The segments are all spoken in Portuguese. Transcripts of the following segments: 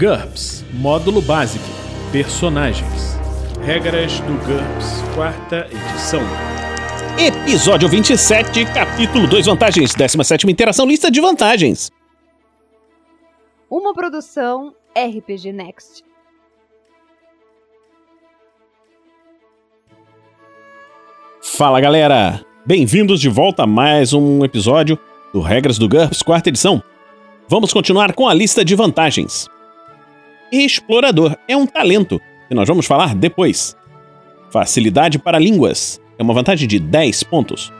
GURPS Módulo Básico Personagens Regras do GURPS, quarta edição. Episódio 27, capítulo 2 Vantagens, 17 Interação, lista de vantagens. Uma produção RPG Next. Fala galera, bem-vindos de volta a mais um episódio do Regras do GURPS, quarta edição. Vamos continuar com a lista de vantagens. Explorador é um talento, que nós vamos falar depois. Facilidade para línguas é uma vantagem de 10 pontos.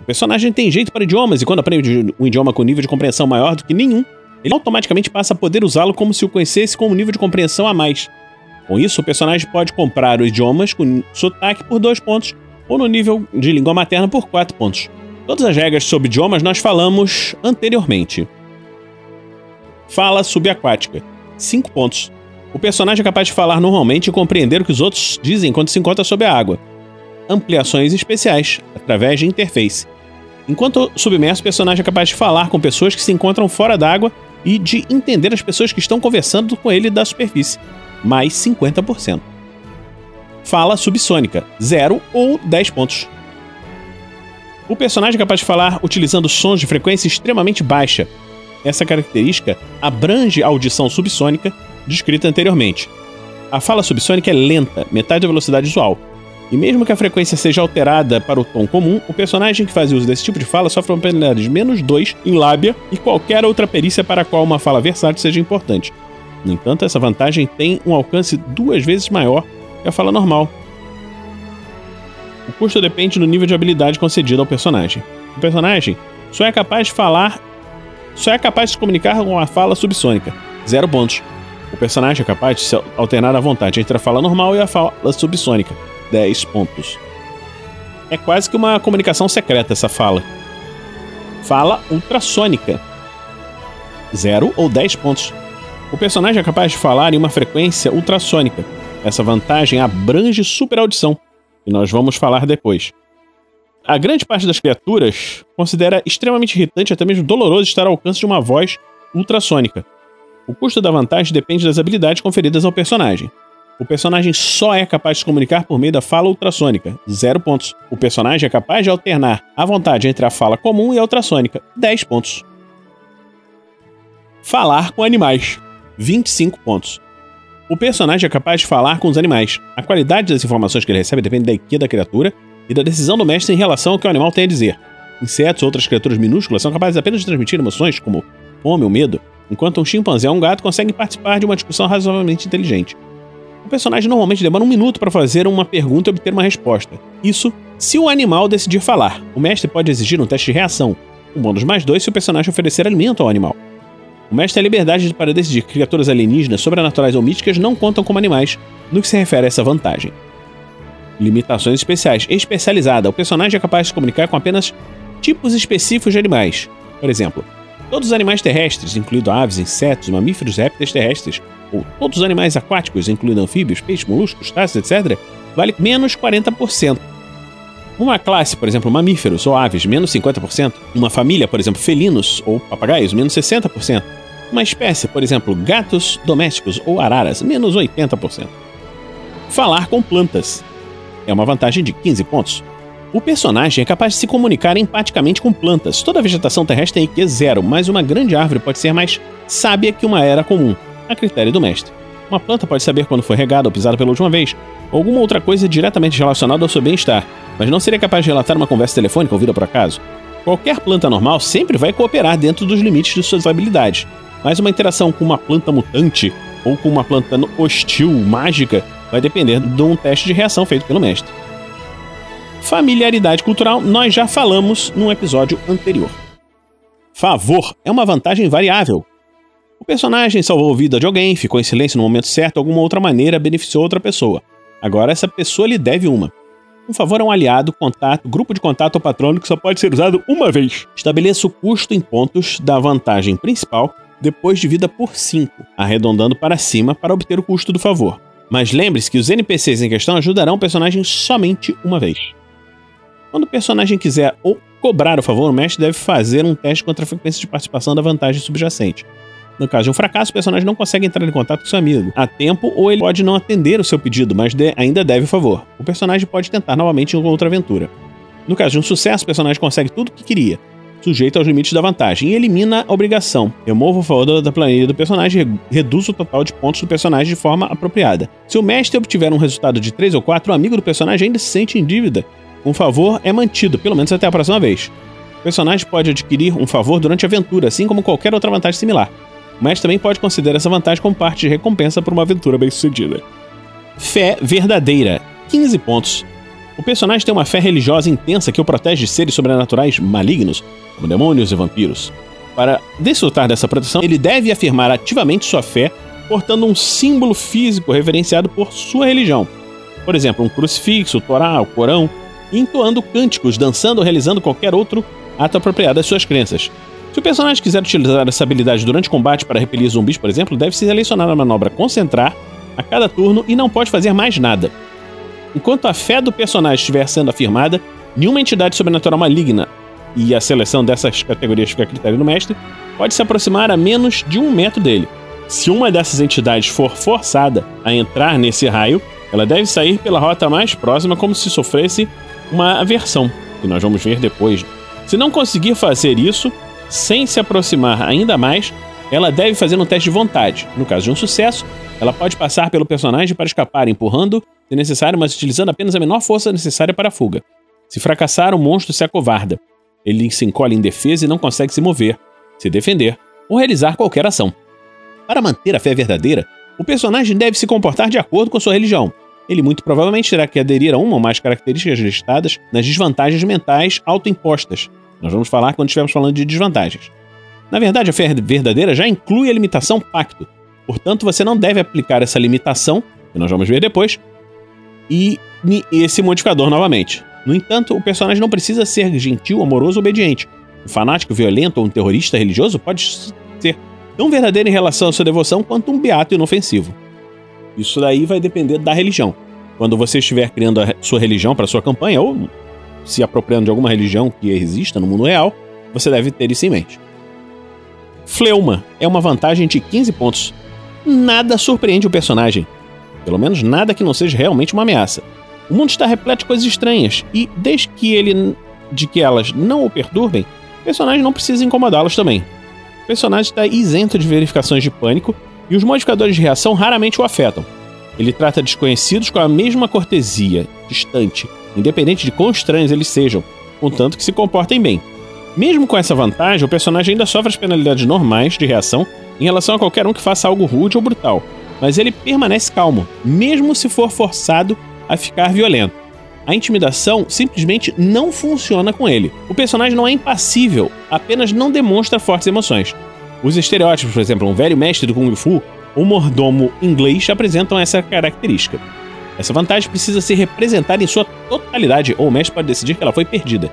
O personagem tem jeito para idiomas e quando aprende um idioma com nível de compreensão maior do que nenhum, ele automaticamente passa a poder usá-lo como se o conhecesse com um nível de compreensão a mais. Com isso, o personagem pode comprar os idiomas com sotaque por 2 pontos ou no nível de língua materna por 4 pontos. Todas as regras sobre idiomas nós falamos anteriormente. Fala subaquática, 5 pontos. O personagem é capaz de falar normalmente e compreender o que os outros dizem quando se encontra sob a água. Ampliações especiais, através de interface. Enquanto submerso, o personagem é capaz de falar com pessoas que se encontram fora d'água e de entender as pessoas que estão conversando com ele da superfície, mais 50%. Fala subsônica, 0 ou 10 pontos. O personagem é capaz de falar utilizando sons de frequência extremamente baixa. Essa característica abrange a audição subsônica descrita anteriormente. A fala subsônica é lenta, metade da velocidade usual. E mesmo que a frequência seja alterada para o tom comum, o personagem que faz uso desse tipo de fala sofre uma penalidade de menos 2 em lábia e qualquer outra perícia para a qual uma fala versátil seja importante. No entanto, essa vantagem tem um alcance duas vezes maior que a fala normal. O custo depende do nível de habilidade concedido ao personagem. O personagem só é capaz de falar, só é capaz de se comunicar com a fala subsônica, zero pontos. O personagem é capaz de se alternar à vontade entre a fala normal e a fala subsônica. 10 pontos. É quase que uma comunicação secreta essa fala. Fala ultrassônica. 0 ou 10 pontos. O personagem é capaz de falar em uma frequência ultrassônica. Essa vantagem abrange superaudição, e nós vamos falar depois. A grande parte das criaturas considera extremamente irritante, até mesmo doloroso, estar ao alcance de uma voz ultrassônica. O custo da vantagem depende das habilidades conferidas ao personagem. O personagem só é capaz de se comunicar por meio da fala ultrassônica, 0 pontos. O personagem é capaz de alternar à vontade entre a fala comum e a ultrassônica, 10 pontos. Falar com animais, 25 pontos. O personagem é capaz de falar com os animais. A qualidade das informações que ele recebe depende da IQ da criatura e da decisão do mestre em relação ao que o animal tem a dizer. Insetos ou outras criaturas minúsculas são capazes apenas de transmitir emoções como fome ou medo, enquanto um chimpanzé ou um gato conseguem participar de uma discussão razoavelmente inteligente. O personagem normalmente demora um minuto para fazer uma pergunta e obter uma resposta. Isso se o animal decidir falar. O mestre pode exigir um teste de reação, um bônus mais dois se o personagem oferecer alimento ao animal. O mestre tem a liberdade para decidir que criaturas alienígenas, sobrenaturais ou míticas não contam como animais no que se refere a essa vantagem. Limitações especiais. Especializada. O personagem é capaz de se comunicar com apenas tipos específicos de animais. Por exemplo, Todos os animais terrestres, incluindo aves, insetos, mamíferos, répteis terrestres, ou todos os animais aquáticos, incluindo anfíbios, peixes, moluscos, taças, etc., vale menos 40%. Uma classe, por exemplo, mamíferos ou aves, menos 50%. Uma família, por exemplo, felinos ou papagaios, menos 60%. Uma espécie, por exemplo, gatos domésticos ou araras, menos 80%. Falar com plantas é uma vantagem de 15 pontos. O personagem é capaz de se comunicar empaticamente com plantas. Toda a vegetação terrestre tem IQ zero, mas uma grande árvore pode ser mais sábia que uma era comum, a critério do mestre. Uma planta pode saber quando foi regada ou pisada pela última vez, ou alguma outra coisa diretamente relacionada ao seu bem-estar, mas não seria capaz de relatar uma conversa telefônica ouvida por acaso. Qualquer planta normal sempre vai cooperar dentro dos limites de suas habilidades, mas uma interação com uma planta mutante ou com uma planta hostil, mágica, vai depender de um teste de reação feito pelo mestre. Familiaridade cultural, nós já falamos num episódio anterior. Favor é uma vantagem variável. O personagem salvou a vida de alguém, ficou em silêncio no momento certo, alguma outra maneira beneficiou outra pessoa. Agora essa pessoa lhe deve uma. Um favor é um aliado, contato, grupo de contato ou patrono que só pode ser usado uma vez. Estabeleça o custo em pontos da vantagem principal depois de vida por 5, arredondando para cima para obter o custo do favor. Mas lembre-se que os NPCs em questão ajudarão o personagem somente uma vez. Quando o personagem quiser ou cobrar o favor, o mestre deve fazer um teste contra a frequência de participação da vantagem subjacente. No caso de um fracasso, o personagem não consegue entrar em contato com seu amigo a tempo ou ele pode não atender o seu pedido, mas de, ainda deve o favor. O personagem pode tentar novamente em outra aventura. No caso de um sucesso, o personagem consegue tudo o que queria, sujeito aos limites da vantagem, e elimina a obrigação. Remova o favor da planilha do personagem e reduz o total de pontos do personagem de forma apropriada. Se o mestre obtiver um resultado de 3 ou 4, o amigo do personagem ainda se sente em dívida. Um favor é mantido, pelo menos até a próxima vez. O personagem pode adquirir um favor durante a aventura, assim como qualquer outra vantagem similar. Mestre também pode considerar essa vantagem como parte de recompensa por uma aventura bem-sucedida. Fé verdadeira. 15 pontos. O personagem tem uma fé religiosa intensa que o protege de seres sobrenaturais malignos, como demônios e vampiros. Para desfrutar dessa proteção, ele deve afirmar ativamente sua fé, portando um símbolo físico reverenciado por sua religião. Por exemplo, um crucifixo, o Torá, o Corão, entoando cânticos, dançando ou realizando qualquer outro ato apropriado às suas crenças. Se o personagem quiser utilizar essa habilidade durante combate para repelir zumbis, por exemplo, deve selecionar a manobra concentrar a cada turno e não pode fazer mais nada. Enquanto a fé do personagem estiver sendo afirmada, nenhuma entidade sobrenatural maligna, e a seleção dessas categorias fica a critério do mestre, pode se aproximar a menos de um metro dele. Se uma dessas entidades for forçada a entrar nesse raio, ela deve sair pela rota mais próxima como se sofresse uma aversão, que nós vamos ver depois. Se não conseguir fazer isso, sem se aproximar ainda mais, ela deve fazer um teste de vontade. No caso de um sucesso, ela pode passar pelo personagem para escapar, empurrando, se necessário, mas utilizando apenas a menor força necessária para a fuga. Se fracassar, o monstro se acovarda. Ele se encolhe em defesa e não consegue se mover, se defender ou realizar qualquer ação. Para manter a fé verdadeira, o personagem deve se comportar de acordo com sua religião. Ele muito provavelmente terá que aderir a uma ou mais características listadas nas desvantagens mentais autoimpostas, nós vamos falar quando estivermos falando de desvantagens. Na verdade, a fé verdadeira já inclui a limitação pacto. Portanto, você não deve aplicar essa limitação, que nós vamos ver depois, e esse modificador novamente. No entanto, o personagem não precisa ser gentil, amoroso ou obediente. Um fanático violento ou um terrorista religioso pode ser tão verdadeiro em relação à sua devoção quanto um beato inofensivo. Isso daí vai depender da religião. Quando você estiver criando a sua religião para sua campanha, ou se apropriando de alguma religião que exista no mundo real, você deve ter isso em mente. Fleuma é uma vantagem de 15 pontos. Nada surpreende o personagem. Pelo menos nada que não seja realmente uma ameaça. O mundo está repleto de coisas estranhas e, desde que ele de que elas não o perturbem, o personagem não precisa incomodá-los também. O personagem está isento de verificações de pânico e os modificadores de reação raramente o afetam. Ele trata desconhecidos com a mesma cortesia, distante, independente de quão estranhos eles sejam, contanto que se comportem bem. Mesmo com essa vantagem, o personagem ainda sofre as penalidades normais de reação em relação a qualquer um que faça algo rude ou brutal, mas ele permanece calmo, mesmo se for forçado a ficar violento. A intimidação simplesmente não funciona com ele. O personagem não é impassível, apenas não demonstra fortes emoções. Os estereótipos, por exemplo, um velho mestre do Kung Fu ou mordomo inglês apresentam essa característica. Essa vantagem precisa ser representada em sua totalidade, ou o mestre pode decidir que ela foi perdida.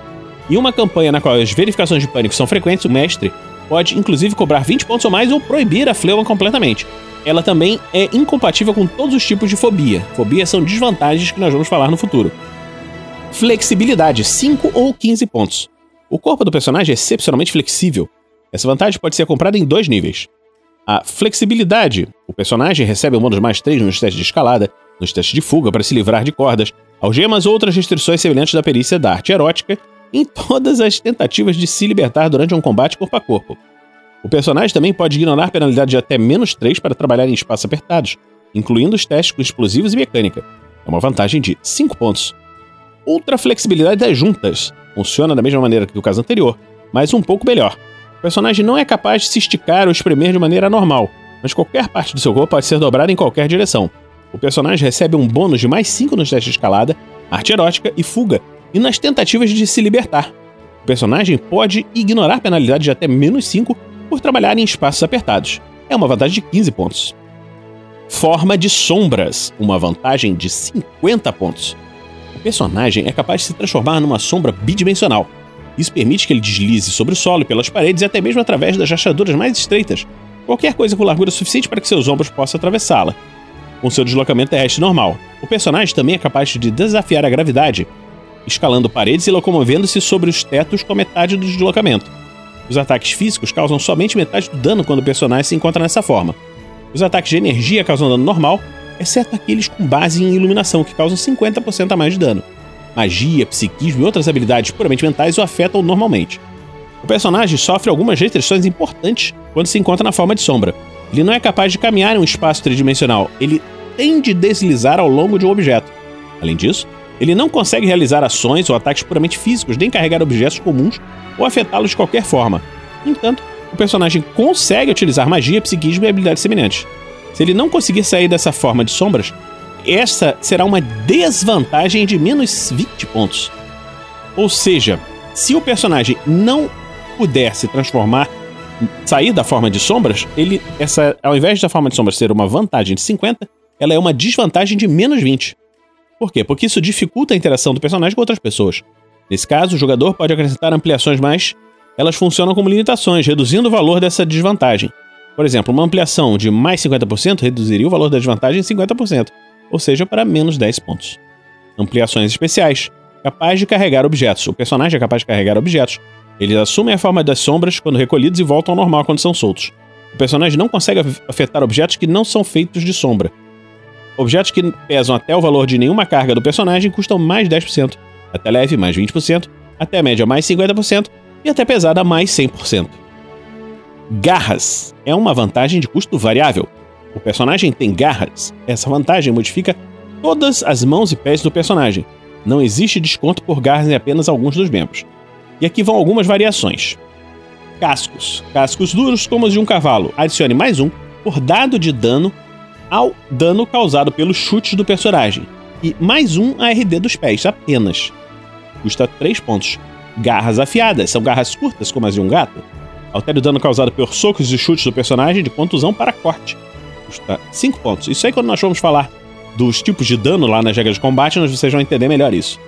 Em uma campanha na qual as verificações de pânico são frequentes, o mestre pode inclusive cobrar 20 pontos ou mais ou proibir a fleuma completamente. Ela também é incompatível com todos os tipos de fobia. Fobias são desvantagens que nós vamos falar no futuro. Flexibilidade, 5 ou 15 pontos. O corpo do personagem é excepcionalmente flexível. Essa vantagem pode ser comprada em dois níveis. A flexibilidade. O personagem recebe um bônus mais 3 nos testes de escalada, nos testes de fuga para se livrar de cordas, algemas ou outras restrições semelhantes da perícia da arte erótica, em todas as tentativas de se libertar durante um combate corpo a corpo. O personagem também pode ignorar penalidade de até menos 3 para trabalhar em espaços apertados, incluindo os testes com explosivos e mecânica. É uma vantagem de 5 pontos. Ultra flexibilidade das juntas. Funciona da mesma maneira que o caso anterior, mas um pouco melhor. Personagem não é capaz de se esticar ou espremer de maneira normal, mas qualquer parte do seu corpo pode ser dobrada em qualquer direção. O personagem recebe um bônus de mais 5 nos testes de escalada, arte erótica e fuga, e nas tentativas de se libertar. O personagem pode ignorar penalidade de até menos 5 por trabalhar em espaços apertados. É uma vantagem de 15 pontos. Forma de sombras, uma vantagem de 50 pontos. O personagem é capaz de se transformar numa sombra bidimensional. Isso permite que ele deslize sobre o solo pelas paredes e até mesmo através das rachaduras mais estreitas. Qualquer coisa com largura suficiente para que seus ombros possam atravessá-la. Com seu deslocamento terrestre normal, o personagem também é capaz de desafiar a gravidade, escalando paredes e locomovendo-se sobre os tetos com metade do deslocamento. Os ataques físicos causam somente metade do dano quando o personagem se encontra nessa forma. Os ataques de energia causam dano normal, exceto aqueles com base em iluminação, que causam 50% a mais de dano. Magia, psiquismo e outras habilidades puramente mentais o afetam normalmente. O personagem sofre algumas restrições importantes quando se encontra na forma de sombra. Ele não é capaz de caminhar em um espaço tridimensional, ele tem de deslizar ao longo de um objeto. Além disso, ele não consegue realizar ações ou ataques puramente físicos, nem carregar objetos comuns ou afetá-los de qualquer forma. No entanto, o personagem consegue utilizar magia, psiquismo e habilidades semelhantes. Se ele não conseguir sair dessa forma de sombras, essa será uma desvantagem de menos 20 pontos. Ou seja, se o personagem não puder se transformar, sair da forma de sombras, ele essa ao invés da forma de sombras ser uma vantagem de 50, ela é uma desvantagem de menos 20. Por quê? Porque isso dificulta a interação do personagem com outras pessoas. Nesse caso, o jogador pode acrescentar ampliações, mas elas funcionam como limitações, reduzindo o valor dessa desvantagem. Por exemplo, uma ampliação de mais 50% reduziria o valor da desvantagem em 50%, ou seja, para menos 10 pontos. Ampliações especiais. Capaz de carregar objetos. O personagem é capaz de carregar objetos. Eles assumem a forma das sombras quando recolhidos e voltam ao normal quando são soltos. O personagem não consegue afetar objetos que não são feitos de sombra. Objetos que pesam até o valor de nenhuma carga do personagem custam mais 10%, até leve mais 20%, até média mais 50% e até pesada mais 100%. Garras é uma vantagem de custo variável. O personagem tem garras. Essa vantagem modifica todas as mãos e pés do personagem. Não existe desconto por garras em apenas alguns dos membros. E aqui vão algumas variações. Cascos. Cascos duros como os de um cavalo. Adicione mais um por dado de dano ao dano causado pelos chutes do personagem. E mais um ARD dos pés, apenas. Custa 3 pontos. Garras afiadas. São garras curtas como as de um gato. Altere o dano causado por socos e chutes do personagem de contusão para corte. Custa 5 pontos. Isso aí quando nós vamos falar dos tipos de dano lá nas regras de combate, vocês vão entender melhor isso.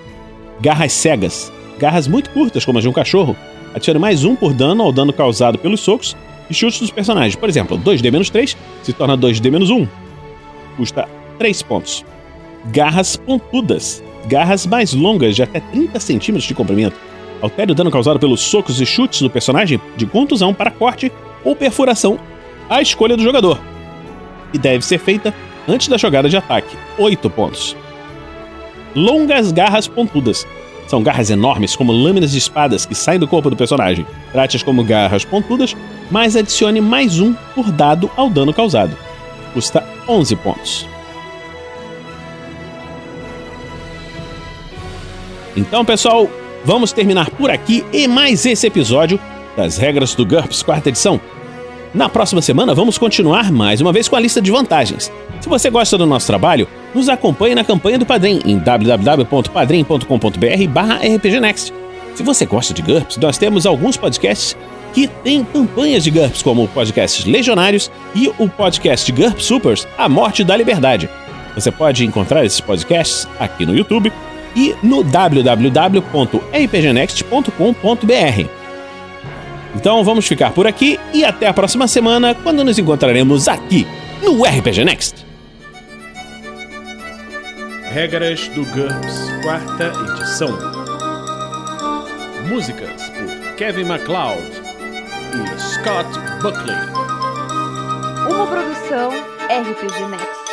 Garras cegas garras muito curtas, como as de um cachorro, adicione mais um por dano ao dano causado pelos socos e chutes dos personagens. Por exemplo, 2D-3 se torna 2D-1. Custa 3 pontos. Garras pontudas. Garras mais longas, de até 30 centímetros de comprimento. Altere o dano causado pelos socos e chutes do personagem de contusão para corte ou perfuração, à escolha do jogador. E deve ser feita antes da jogada de ataque. 8 pontos. Longas garras pontudas. São garras enormes, como lâminas de espadas que saem do corpo do personagem. Trate-as como garras pontudas, mas adicione mais um por dado ao dano causado. Custa 11 pontos. Então, pessoal, vamos terminar por aqui e mais esse episódio das regras do GURPS quarta edição. Na próxima semana, vamos continuar mais uma vez com a lista de vantagens. Se você gosta do nosso trabalho, nos acompanhe na campanha do Padrim em www.padrim.com.br barra rpgnext. Se você gosta de GURPS, nós temos alguns podcasts que têm campanhas de GURPS, como o podcast Legionários e o podcast GURPS Supers, A Morte da Liberdade. Você pode encontrar esses podcasts aqui no YouTube e no www.rpgnext.com.br. Então vamos ficar por aqui e até a próxima semana, quando nos encontraremos aqui no RPG Next. Regras do GURPS, quarta edição. Músicas por Kevin MacLeod e Scott Buckley. Uma produção RPG Next.